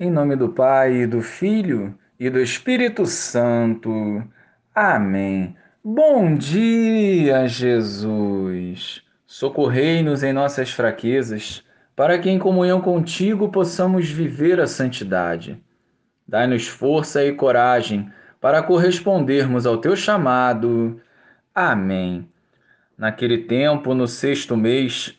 Em nome do Pai, do Filho e do Espírito Santo. Amém. Bom dia, Jesus. Socorrei-nos em nossas fraquezas, para que em comunhão contigo possamos viver a santidade. Dai-nos força e coragem para correspondermos ao teu chamado. Amém. Naquele tempo, no sexto mês,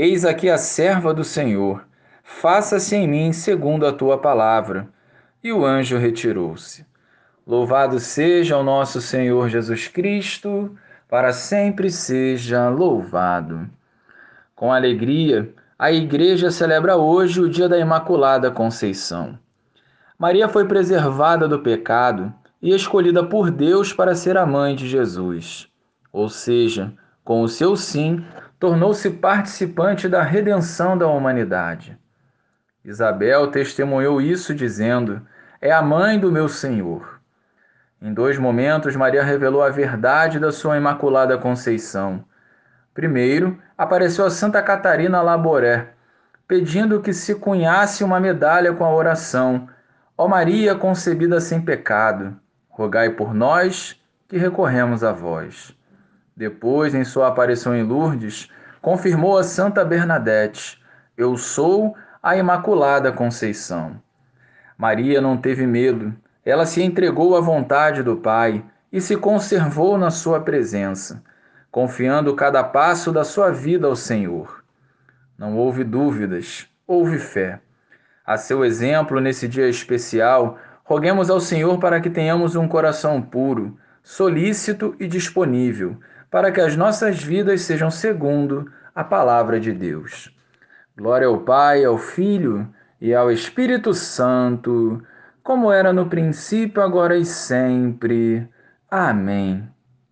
Eis aqui a serva do Senhor, faça-se em mim segundo a tua palavra. E o anjo retirou-se. Louvado seja o nosso Senhor Jesus Cristo, para sempre seja louvado. Com alegria, a Igreja celebra hoje o dia da Imaculada Conceição. Maria foi preservada do pecado e escolhida por Deus para ser a mãe de Jesus. Ou seja, com o seu sim, tornou-se participante da redenção da humanidade. Isabel testemunhou isso dizendo: É a mãe do meu Senhor. Em dois momentos, Maria revelou a verdade da sua Imaculada Conceição. Primeiro, apareceu a Santa Catarina Laboré, pedindo que se cunhasse uma medalha com a oração: Ó Maria concebida sem pecado, rogai por nós que recorremos a vós. Depois, em sua aparição em Lourdes, confirmou a Santa Bernadette: Eu sou a Imaculada Conceição. Maria não teve medo, ela se entregou à vontade do Pai e se conservou na sua presença, confiando cada passo da sua vida ao Senhor. Não houve dúvidas, houve fé. A seu exemplo, nesse dia especial, roguemos ao Senhor para que tenhamos um coração puro, solícito e disponível para que as nossas vidas sejam segundo a palavra de Deus. Glória ao Pai, ao Filho e ao Espírito Santo, como era no princípio, agora e sempre. Amém.